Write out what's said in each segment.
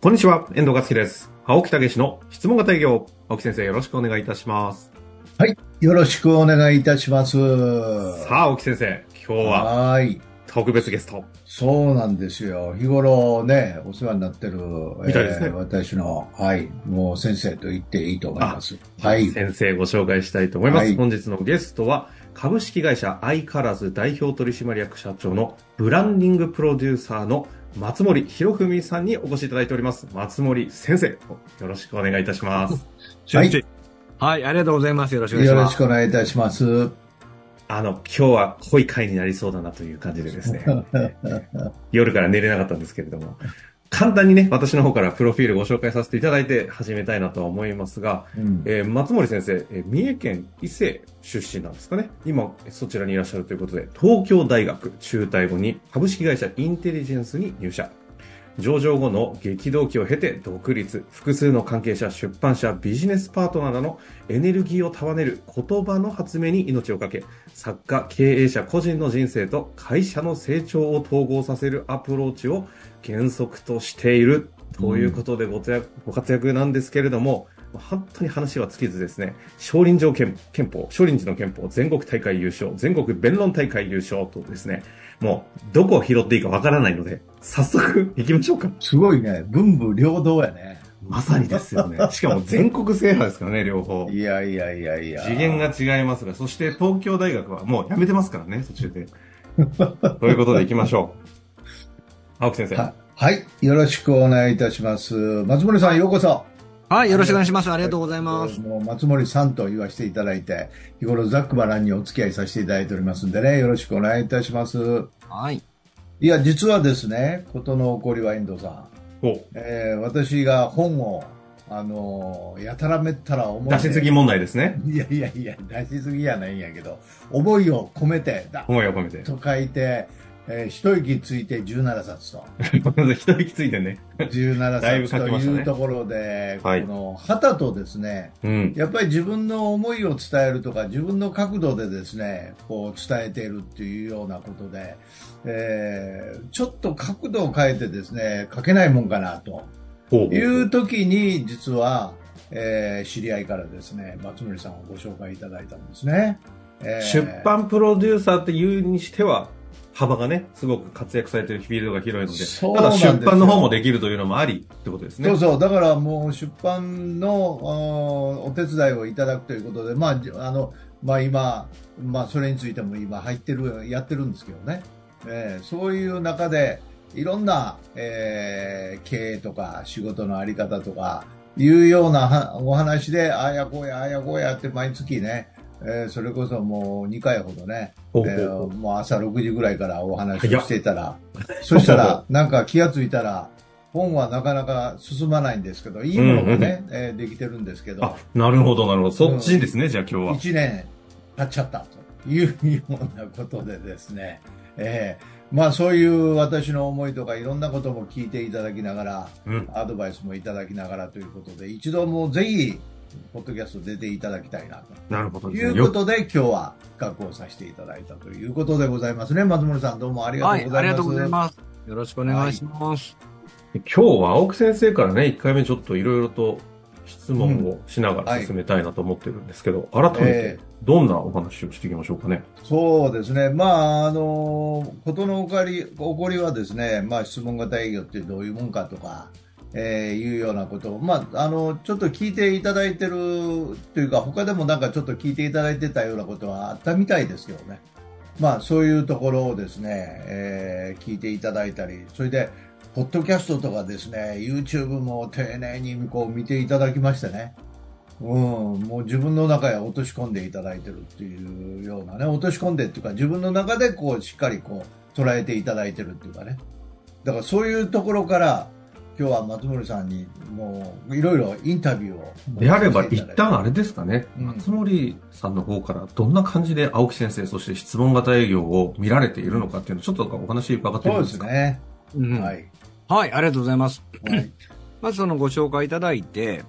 こんにちは、遠藤和樹です。青木武の質問型営業。青木先生、よろしくお願いいたします。はい。よろしくお願いいたします。さあ、青木先生、今日ははーい。特別ゲスト。そうなんですよ。日頃ね、お世話になってる、みたいですねえー私の、はい、もう先生と言っていいと思います。はい。先生ご紹介したいと思います。はい本日のゲストは、株式会社アイカラズ代表取締役社長のブランディングプロデューサーの松森博文さんにお越しいただいております。松森先生、よろしくお願いいたします。はい。はい、ありがとうございます。よろしくお願いします。よろしくお願いいたします。あの、今日は濃い回になりそうだなという感じでですね、夜から寝れなかったんですけれども、簡単にね、私の方からプロフィールご紹介させていただいて始めたいなとは思いますが、うんえー松森先生、えー三重県伊勢出身なんですかね。今、そちらにいらっしゃるということで、東京大学中退後に株式会社インテリジェンスに入社。上場後の激動期を経て独立、複数の関係者、出版社、ビジネスパートナーなどのエネルギーを束ねる言葉の発明に命をかけ、作家、経営者個人の人生と会社の成長を統合させるアプローチを原則としているということでご活躍ご活躍なんですけれども、本当に話は尽きずですね、少林寺の憲法、全国大会優勝、全国弁論大会優勝とですね、もう、どこを拾っていいかわからないので、早速 行きましょうか。すごいね。文武両道やね。まさにですよね。しかも全国制覇ですからね、両方。いやいやいやいや。次元が違いますが、そして東京大学はもう辞めてますからね、途中で。ということで行きましょう。青木先生。ははい。よろしくお願いいたします。松森さん、ようこそ。はい、よろしくお願いします。ありがとうございます。もう松森さんと言わせていただいて、日頃ざっくばらんにお付き合いさせていただいておりますんでね、よろしくお願いいたします。はい。いや、実はですね、ことの起こりは遠藤さん、おえー私が本を、あのーやたらめったら思い出しすぎ問題ですね。いやいやいや、出しすぎやないんやけど、思いを込めて、だ思いを込めて。と書いて、えー一息ついて17冊と。一息ついてね。17だいぶ冊というところで、はいこの、旗とですね、うん。やっぱり自分の思いを伝えるとか、自分の角度でですね、こう伝えているっていうようなことで、えーちょっと角度を変えてですね、書けないもんかなという時に、実は、えー知り合いからですね、松森さんをご紹介いただいたんですね。えー出版プロデューサーっていうにしては、幅がね、すごく活躍されてるフィールドが広いので、ただ出版の方もできるというのもありってことですね。そうそう、だからもう出版のお手伝いをいただくということで、まあ、じあの、まあ今、まあそれについても今入ってる、やってるんですけどね。えーそういう中で、いろんな、えー経営とか仕事のあり方とか、いうようなはお話で、ああやこうや、ああやこうやって毎月ね、えーそれこそもう2回ほどね、えーもう朝6時ぐらいからお話をしていたら、そしたら、なんか気がついたら、本はなかなか進まないんですけど、いいものがね、えーできてるんですけどあ、、なるほど、なるほど。そっちですね、じゃあ今日は。1年経っちゃったというようなことでですね、えーまあそういう私の思いとかいろんなことも聞いていただきながら、うん。アドバイスもいただきながらということで、一度もうぜひ、ポッドキャスト出ていただきたいななるほどね。よいうことで、今日は企画をさせていただいたということでございますね。松森さんどうもありがはい、とうございます。ありがとうございます。よろしくお願いします。今日は青木先生からね、1回目ちょっといろいろと質問をしながら進めたいなと思ってるんですけど、改めてえどんなお話をしていきましょうかね？そうですね。まあ、あの、ことの起こり、起こりはですね、まあ、質問型営業ってどういうもんかとか、えーいうようなことを、まあ、あの、ちょっと聞いていただいてるというか、他でもなんかちょっと聞いていただいてたようなことはあったみたいですけどね。まあ、そういうところをですね、えー聞いていただいたり、それで、ポッドキャストとかですね、YouTube も丁寧にこう見ていただきましてね。うん、もう自分の中へ落とし込んでいただいてるっていうようなね、落とし込んでっていうか、自分の中でこう、しっかりこう、捉えていただいてるっていうかね。だからそういうところから、今日は松森さんにもう、いろいろインタビューを。であれば、一旦あれですかね、うん松森さんの方からどんな感じで青木先生、そして質問型営業を見られているのかっていうのをちょっとお話伺ってもいいですかすね。うんはい。はい、ありがとうございます。はい。まずそのご紹介いただいて、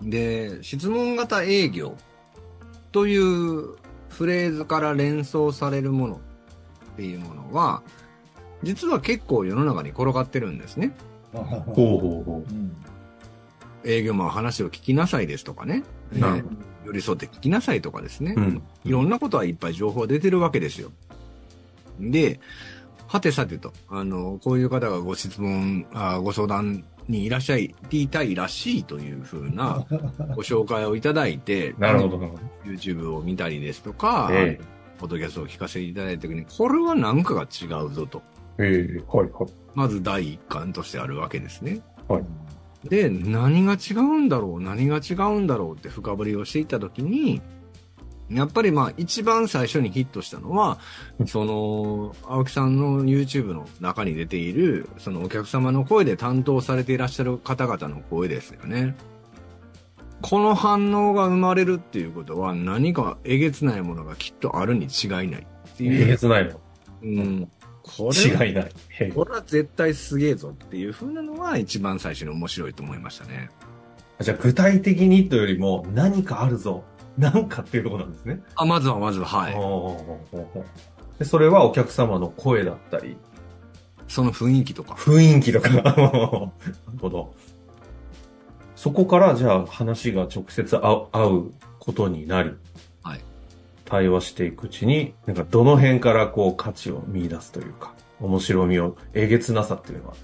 で、質問型営業というフレーズから連想されるものっていうものは、実は結構世の中に転がってるんですね。ほうほうほうん営業マン話を聞きなさいですとかね。ね寄り添って聞きなさいとかですね。うん。いろんなことはいっぱい情報が出てるわけですよ。で、はてさてと、あの、こういう方がご質問、あご相談にいらっしゃいたいらしいというふうな ご紹介をいただいて、なるほど。YouTube を見たりですとか、えポッドキャストを聞かせていただいた時に、これは何かが違うぞと。えええはい、はい。まず第一感としてあるわけですね。はいで、何が違うんだろう？何が違うんだろうって深掘りをしていったときに、やっぱりまあ一番最初にヒットしたのは、その、青木さんの YouTube の中に出ている、そのお客様の声で担当されていらっしゃる方々の声ですよね。この反応が生まれるっていうことは何かえげつないものがきっとあるに違いないってえいう。げつないの。うん。これは違いない。これは絶対すげえぞっていう風なのが一番最初に面白いと思いましたね。じゃあ具体的にというよりも何かあるぞ。なんかっていうところなんですね。あ、まずはまずは、はい。でそれはお客様の声だったり、その雰囲気とか。雰囲気とか。なるほど。そこからじゃあ話が直接会うことになり、はい。対話していくうちに、なんかどの辺からこう価値を見出すというか、面白みを、えげつなさっていうのは。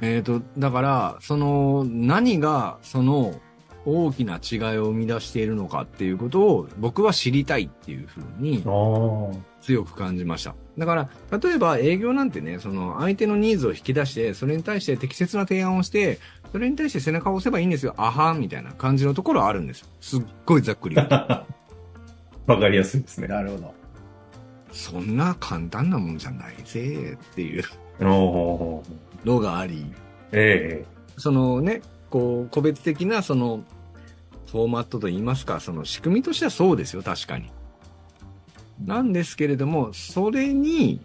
えっ、と、だから、その、何が、その、大きな違いを生み出しているのかっていうことを僕は知りたいっていうふうにあ強く感じました。だから、例えば営業なんてね、その相手のニーズを引き出して、それに対して適切な提案をして、それに対して背中を押せばいいんですよ。あはんみたいな感じのところはあるんですよ。すっごいざっくり。わかりやすいですね。なるほど。そんな簡単なもんじゃないぜっていうおーのがあり、えそのね、こう、個別的なその、フォーマットといいますか、その仕組みとしてはそうですよ、確かに。なんですけれども、それに、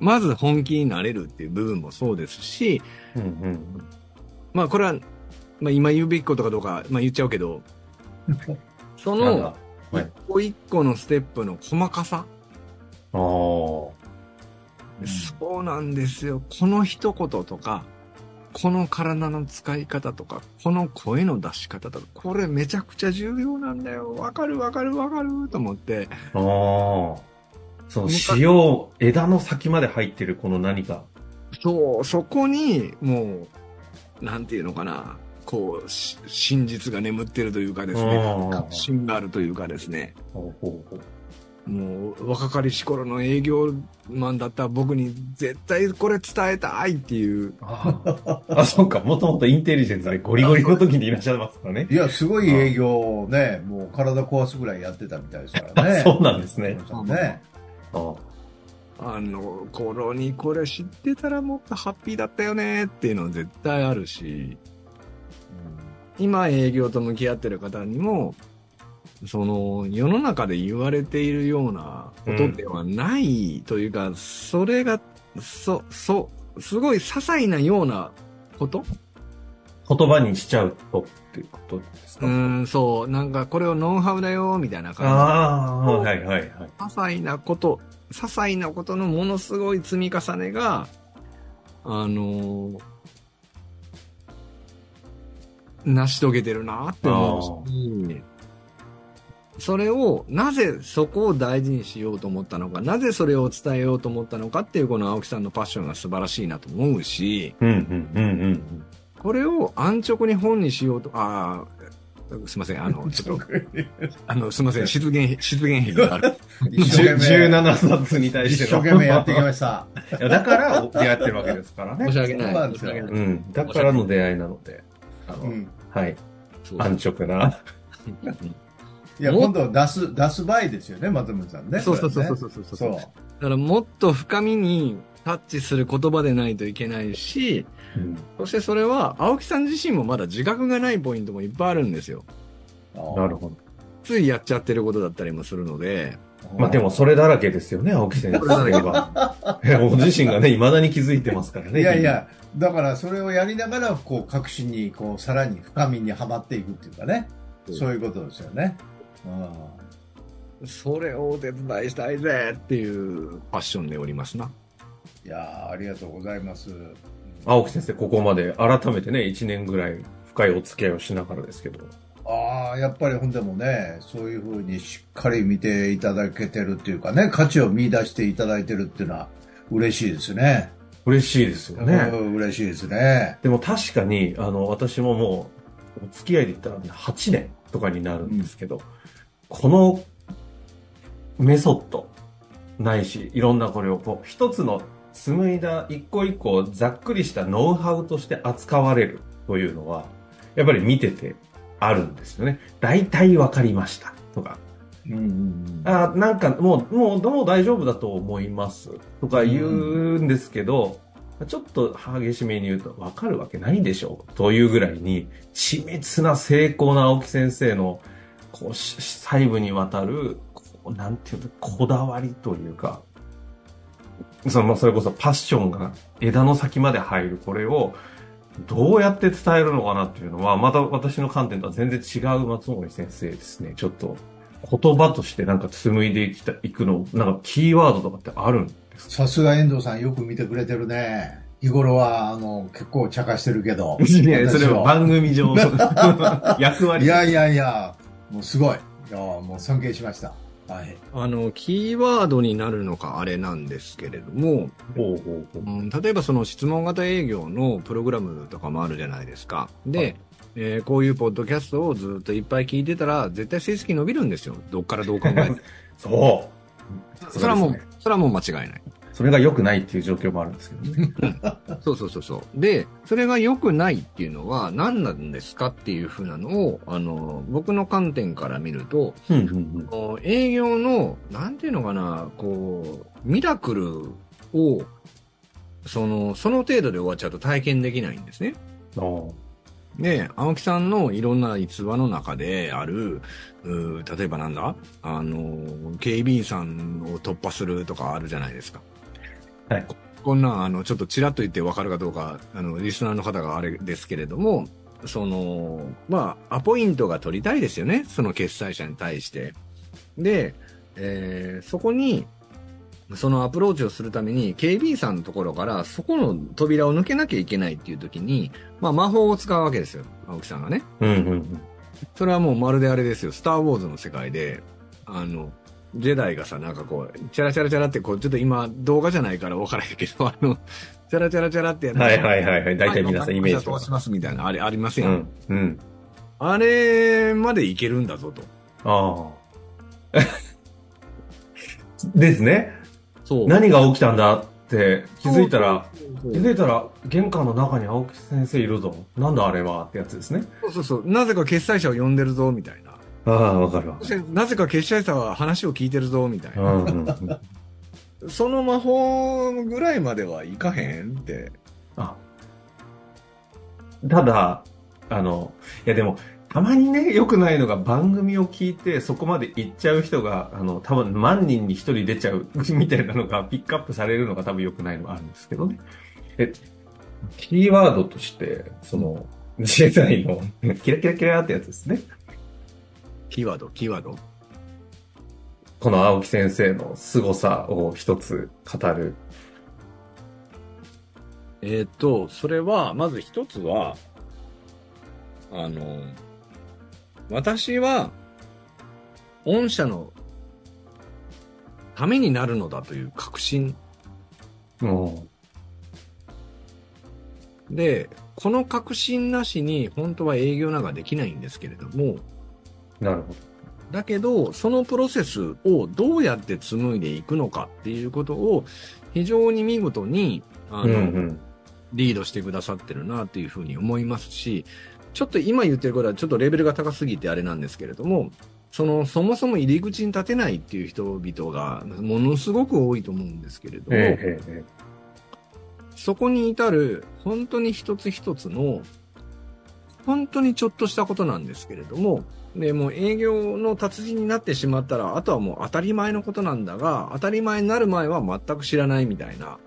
まず本気になれるっていう部分もそうですし、えうんうん。まあこれは、まあ今言うべきことかどうか、まあ言っちゃうけど、その一個一個のステップの細かさ、ああ。そうなんですよ。この一言とか、この体の使い方とか、この声の出し方とか、これめちゃくちゃ重要なんだよ。わかるわかるわかると思って、ああ。その塩、枝の先まで入ってるこの何か。そう、そこに、もう、なんていうのかな、こう、し真実が眠ってるというかですね、確信があるというかですね、もう、若かりし頃の営業マンだった僕に絶対これ伝えたいっていう、あ あ、あそうか。もともとインテリジェンスでゴリゴリの時にいらっしゃいますからね。いや、すごい営業ね、もう体壊すぐらいやってたみたいですからね。そうなんですね。ね。ああの頃にこれ知ってたらもっとハッピーだったよねっていうのは絶対あるし、今営業と向き合ってる方にも、その世の中で言われているようなことではないというか、それが、そ、そ、すごい些細なようなこと？言葉にしちゃうとっていうことですか、うーん、そう、なんかこれをノウハウだよ、みたいな感ああ、はいはいはい。じ。些細なこと、些細なことのものすごい積み重ねが、あのー成し遂げてるなって思うし、それを、なぜそこを大事にしようと思ったのか、なぜそれを伝えようと思ったのかっていうこの青木さんのパッションが素晴らしいなと思うし、うんうんうんうんこれを安直に本にしようと、ああ、すいません、あの、ちょっと、あの、すいません、失言、失言癖がある。うん。一生懸命、17冊に対して一の。生懸命やってきました。いやだから出会ってるわけですからね。申し訳ない。そうなんですよ申し訳ないうん。だからの出会いなので、あの、うん。はい。そう安直な。いや、も今度出す、出す場合ですよね、松本さんね。そうそうそうそうこそうそうれねだからもっと深みにタッチする言葉でないといけないし、うんそしてそれは青木さん自身もまだ自覚がないポイントもいっぱいあるんですよ。そう。なるほど。ついやっちゃってることだったりもするので、まあでもそれだらけですよね、青木先生は。いやご自身がね、未だに気づいてますからね。いやいや、だからそれをやりながら、こう、確信に、こう、さらに深みにはまっていくっていうかね。そういうことですよね。それをお手伝いしたいぜっていうパッションでおりますな。いやーありがとうございます。青木先生、ここまで改めてね、1年ぐらい深いお付き合いをしながらですけど。ああ、やっぱりほんでもね、そういうふうにしっかり見ていただけてるっていうかね、価値を見出していただいてるっていうのは嬉しいですね。嬉しいですよね。うん嬉しいですね。でも確かに、あの、私ももう、お付き合いで言ったら8年とかになるんですけど、このメソッドないし、いろんなこれをこう、一つの紡いだ一個一個ざっくりしたノウハウとして扱われるというのは、やっぱり見ててあるんですよね。大体わかりました。とか、うんうんあなんかもう、もう、もう大丈夫だと思います。とか言うんですけど、ちょっと激しめに言うと分かるわけないでしょう。というぐらいに緻密な精巧な青木先生のこうし細部にわたるこうなんていうのこだわりというかそのそれこそパッションが枝の先まで入るこれをどうやって伝えるのかなっていうのはまた私の観点とは全然違う松森先生ですねちょっと言葉としてなんか紡いでいきたいくのなんかキーワードとかってあるんですか？さすが遠藤さんよく見てくれてるね。日頃は、あの、結構茶化してるけど。いや、それは私番組上、役割。いやいやいや、もうすごい。いや、もう尊敬しました。はい。あの、キーワードになるのかあれなんですけれども、例えばその質問型営業のプログラムとかもあるじゃないですか。で、はいえーこういうポッドキャストをずっといっぱい聞いてたら、絶対成績伸びるんですよ。どっからどう考えても。そう。それはもう、それはもう間違いない。それが良くないっていう状況もあるんですけどね。そうそうそうそう。で、それが良くないっていうのは何なんですかっていうふうなのを、あの、僕の観点から見ると、うんうんこう営業の、なんていうのかな、こう、ミラクルを、その、その程度で終わっちゃうと体験できないんですね。で、青木さんのいろんな逸話の中である、うー例えばなんだ？あの、警備員さんを突破するとかあるじゃないですか。はい。こんなん、あの、ちょっとちらっと言ってわかるかどうか、あの、リスナーの方があれですけれども、その、まあ、アポイントが取りたいですよね。その決済者に対して。で、えーそこに、そのアプローチをするために、警備員さんのところから、そこの扉を抜けなきゃいけないっていう時に、まあ、魔法を使うわけですよ。青木さんがね。うんうんうん。それはもうまるであれですよ。スター・ウォーズの世界で、あの、ジェダイがさ、なんかこう、チャラチャラチャラって、こう、ちょっと今、動画じゃないから分からへんけど、あの、チャラチャラチャラってやるはいはいはいはい。大体皆さんイメージ通しますみたいな、あれ、ありますや。うんん。うん。あれまでいけるんだぞと。ああ。ですね。そう。何が起きたんだって気づいたら、気づいたら玄関の中に青木先生いるぞ。なんだあれはってやつですね。そうそうそう。なぜか決済者を呼んでるぞ、みたいな。ああ、わかるわなぜか決済者は話を聞いてるぞ、みたいうな。んうんうん。その魔法ぐらいまではいかへんって。あただ、あの、いやでも、たまにね、良くないのが番組を聞いてそこまで行っちゃう人が、あの、多分万人に一人出ちゃうみたいなのがピックアップされるのが多分良くないのがあるんですけどね。え、キーワードとして、その、自衛隊のキラキラキラってやつですね。キーワード、キーワード？この青木先生の凄さを一つ語る。えーっと、それは、まず一つは、あの、私は、御社のためになるのだという確信うん。で、この確信なしに本当は営業なんかできないんですけれども、なるほだけど、そのプロセスをどうやって紡いでいくのかっていうことを非常に見事に、あど。の、うんうん。リードしてくださってるなっていうふうに思いますし、ちょっと今言ってることはちょっとレベルが高すぎてあれなんですけれども、その、そもそも入り口に立てないっていう人々がものすごく多いと思うんですけれども、ええそこに至る本当に一つ一つの本当にちょっとしたことなんですけれども、で、もう営業の達人になってしまったら、あとはもう当たり前のことなんだが、当たり前になる前は全く知らないみたいな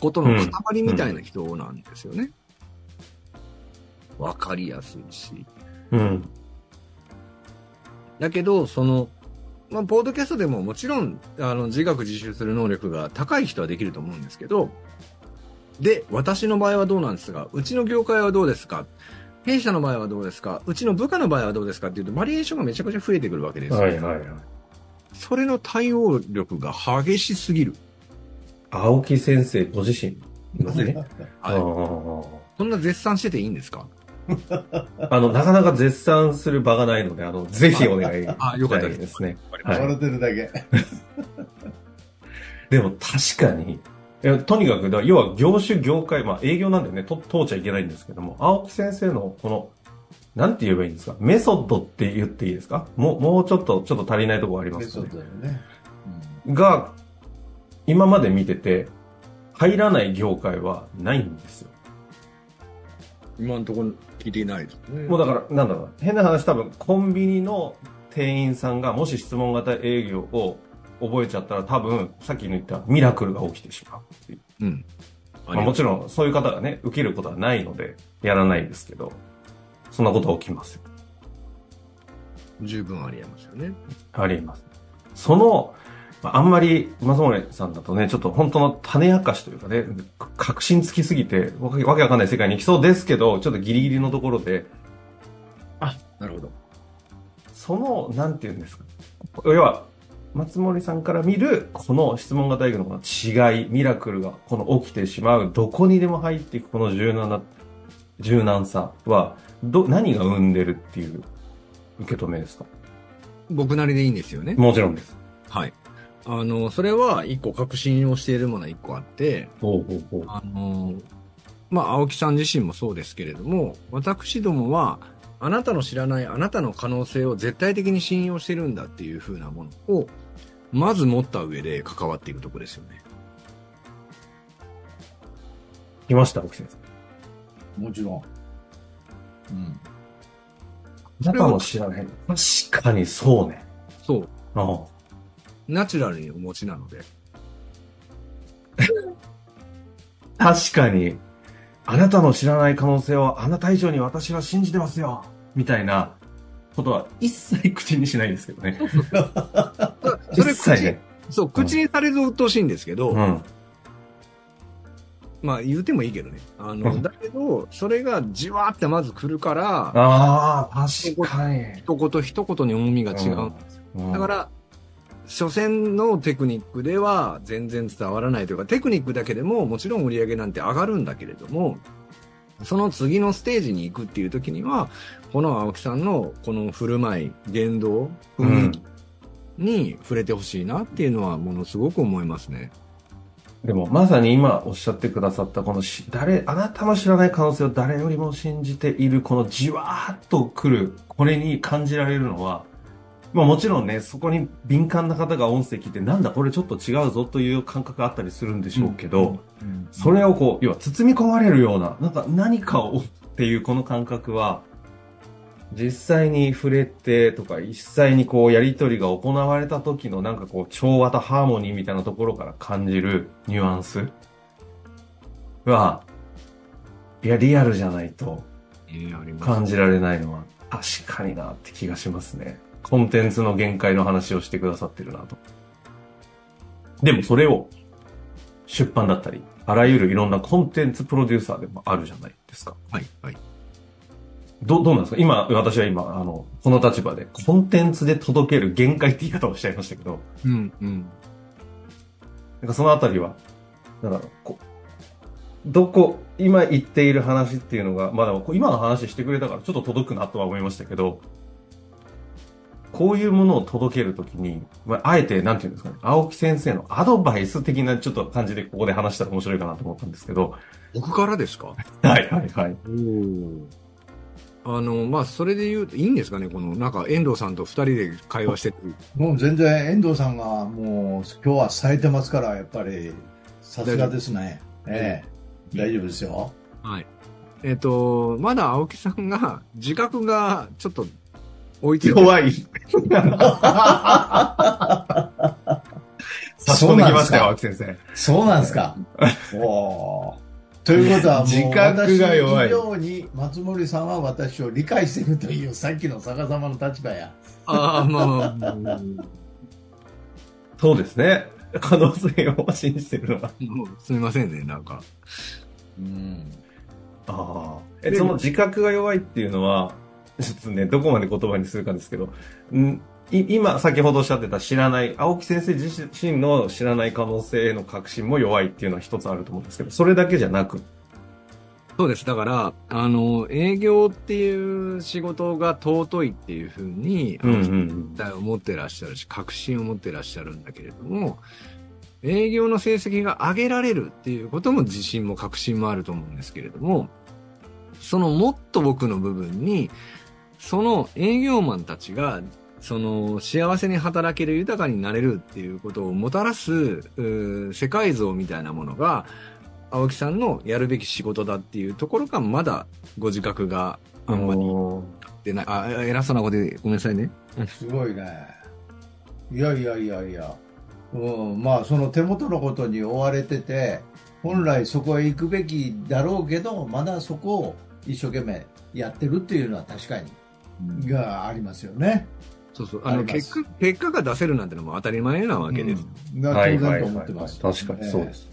ことの塊みたいな人なんですよね。わ、かりやすいし。えうん。だけど、その、まあ、ポードキャストでももちろん、あの、自学自習する能力が高い人はできると思うんですけど、で、私の場合はどうなんですが、うちの業界はどうですか？弊社の場合はどうですか？うちの部下の場合はどうですかっていうと、バリエーションがめちゃくちゃ増えてくるわけですよ。はいはいはい。それの対応力が激しすぎる。青木先生ご自身のね。はいあそんな絶賛してていいんですか？ー あの、なかなか絶賛する場がないので、あの、ぜひお願いあよかったですですね。ははい笑ってるだけ。でも確かに、いやとにかく、要は業種業界、まあ営業なんでね、と通っちゃいけないんですけども、青木先生のこの、なんて言えばいいんですか？メソッドって言っていいですか？もう、もうちょっと、ちょっと足りないところありまメソすかね。ッドだよね。が、今まで見てて、入らない業界はないんですよ。今のところ聞いていないですね。もうだから、なんだろうな。変な話多分、コンビニの店員さんがもし質問型営業を覚えちゃったら多分、さっきの言ったミラクルが起きてしまうっていう。うん。まあ、もちろん、そういう方がね、受けることはないので、やらないんですけど、そんなことは起きますよ。十分ありえますよね。あります。その、まああんまり、松森さんだとね、ちょっと本当の種明かしというかね、確信つきすぎて、わけわけわかんない世界に行きそうですけど、ちょっとギリギリのところで、あ、なるほど。その、なんて言うんですか。要は、松森さんから見る、この質問型営業のこの違い、ミラクルがこの起きてしまう、どこにでも入っていくこの柔軟な、柔軟さは、ど、何が生んでるっていう受け止めですか？僕なりでいいんですよね。もちろんです。はい。あの、それは一個確信をしているものは一個あって、ほうほうほう。あの、まあ、青木さん自身もそうですけれども、私どもは、あなたの知らないあなたの可能性を絶対的に信用してるんだっていう風なものを、まず持った上で関わっていくとこですよね。来ました、奥先生。もちろん。うん。あなたも知らない。確かにそうね。そう。あナチュラルにお持ちなので。あ 確かに、あなたの知らない可能性をあなた以上に私は信じてますよ。みたいなことは一切口にしないですけどね。それ一切ね。そう、口にされずうっしいんですけど、うん。まあ言うてもいいけどね。あの、うんだけど、それがじわーってまず来るから、ああ、確かに。一言一言に重みが違うんですよ。うんだから、初戦のテクニックでは全然伝わらないというか、テクニックだけでももちろん売り上げなんて上がるんだけれども、その次のステージに行くっていう時には、この青木さんのこの振る舞い、言動、雰囲気に触れてほしいなっていうのはものすごく思いますね。でも、まさに今おっしゃってくださった、このし、誰、あなたの知らない可能性を誰よりも信じている、このじわーっと来る、これに感じられるのは、まあもちろんね、そこに敏感な方が音声聞いて、なんだこれちょっと違うぞという感覚があったりするんでしょうけど、それをこう、要は包み込まれるような、なんか何かをっていうこの感覚は、実際に触れてとか、実際にこうやりとりが行われた時のなんかこう調和とハーモニーみたいなところから感じるニュアンスは、いや、リアルじゃないと感じられないのは確かになって気がしますね。コンテンツの限界の話をしてくださってるなと。でもそれを出版だったり、あらゆるいろんなコンテンツプロデューサーでもあるじゃないですか。はい、はい。ど、どうなんですか？今、私は今、あの、この立場で、コンテンツで届ける限界って言い方をしちゃいましたけど、うん、うん。なんかそのあたりは、なんだろう、こどこ、今言っている話っていうのが、まあでも今の話してくれたからちょっと届くなとは思いましたけど、こういうものを届けるときに、まあ、あえて、なんていうんですかね、青木先生のアドバイス的なちょっと感じでここで話したら面白いかなと思ったんですけど、僕からですか？はいはいはい。あの、まあ、それで言うと、いいんですかねこの、なんか、遠藤さんと二人で会話してて。もう全然遠藤さんがもう今日は冴えてますから、やっぱりさすがですね。ええ、大丈夫ですよ。はい。えっ、と、まだ青木さんが、自覚がちょっと追いついて弱い。差し込んできましたよ、青木先生。そうなんですか。おーということはもう自覚が弱い私以上に松森さんは私を理解してるというさっきの逆さまの立場や。ああ、まあそうですね。可能性を信じてるのは。もうすみませんね、なんか。うん。ああ。え、その自覚が弱いっていうのは、ちょっとね、どこまで言葉にするかですけど、んい今、先ほどおっしゃってた知らない、青木先生自身の知らない可能性への確信も弱いっていうのは一つあると思うんですけど、それだけじゃなく、そうです。だから、あの、営業っていう仕事が尊いっていうふうに、うんうんうん。絶対思ってらっしゃるし、確信を持ってらっしゃるんだけれども、営業の成績が上げられるっていうことも自信も確信もあると思うんですけれども、そのもっと僕の部分に、その営業マンたちが、その幸せに働ける豊かになれるっていうことをもたらす、世界像みたいなものが、青木さんのやるべき仕事だっていうところがまだご自覚があんまりない。あ、偉そうなことでごめんなさいね。すごいね。いやいやいやいや。うん、まあ、その手元のことに追われてて、本来そこへ行くべきだろうけど、まだそこを一生懸命やってるっていうのは確かに、がありますよね。そうそう。あの、結果、結果が出せるなんてのも当たり前なわけです。うんが当然と思ってます。確かにそうです。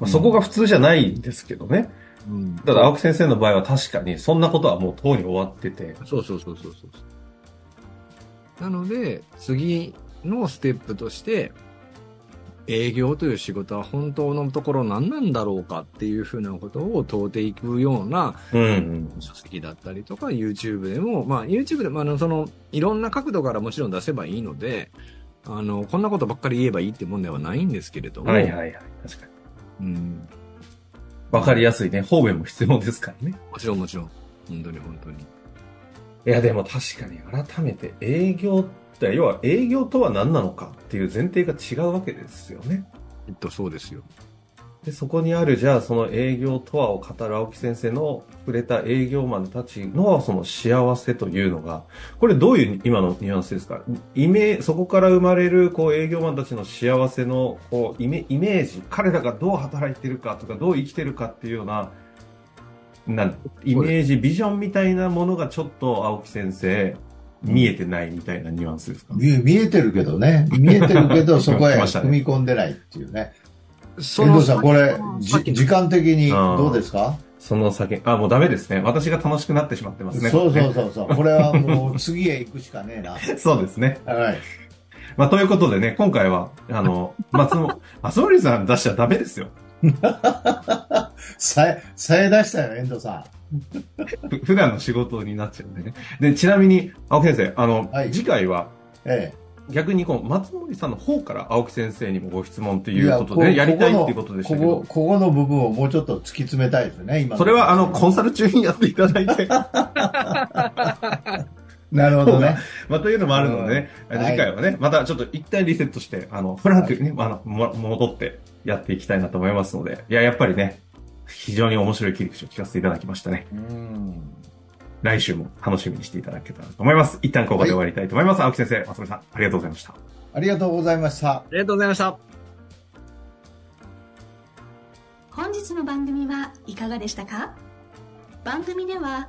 まあ、そこが普通じゃないんですけどね。うんただ、青木先生の場合は確かに、そんなことはもうとうに終わってて。そうそうそうそうそう。なので、次のステップとして、営業という仕事は本当のところ何なんだろうかっていうふうなことを問うていくようなうんうん。書籍だったりとか、YouTube でも、まあ YouTube でもあの、その、いろんな角度からもちろん出せばいいので、あの、こんなことばっかり言えばいいってもんではないんですけれども、はいはいはい。確かに。うん、わかりやすいね。方便も必要ですからね。もちろんもちろん。本当に本当に。いや、でも確かに改めて営業って、要は営業とは何なのかっていう前提が違うわけですよね。きっとそうですよ。で、そこにある、じゃあその営業とはを語る青木先生の触れた営業マンたちのその幸せというのが、これどういう今のニュアンスですか？イメーそこから生まれるこう営業マンたちの幸せのこうイメイメージ、彼らがどう働いてるかとかどう生きてるかっていうような、なんイメージ、ビジョンみたいなものがちょっと青木先生、見えてないみたいなニュアンスですか、見えてるけどね。見えてるけど、そこへ踏み込んでないっていうね。そ遠藤さん、これ、時間的にどうですか？その先、あ、もうダメですね。私が楽しくなってしまってますね。そうそうそうそう。これはもう次へ行くしかねえな。そうですね。はい。まあ、ということでね、今回は、あの、松本、松森さん出しちゃダメですよ。さえ、さえ出したよ、遠藤さふ普段の仕事になっちゃうんでね。で、ちなみに、青木先生、あの、はい次回は、ん。え逆にこの松森さんの方から青木先生にもご質問とえ。いうことで、いやりたいっていうことでしたけどここ、ここの部分をもうちょっと突き詰めたいですね、今のそれはあの、コンサル中にやっていただいて、なるほどね。まあ、というのもあるのでね、うん次回はね、またちょっと一旦リセットして、あの、フランクにね、あの、も戻ってやっていきたいなと思いますので、いや、やっぱりね、非常に面白い切り口を聞かせていただきましたね。うん。来週も楽しみにしていただけたらと思います。一旦ここで終わりたいと思います。青木先生、松森さん、ありがとうございました。ありがとうございました。ありがとうございました。本日の番組はいかがでしたか？番組では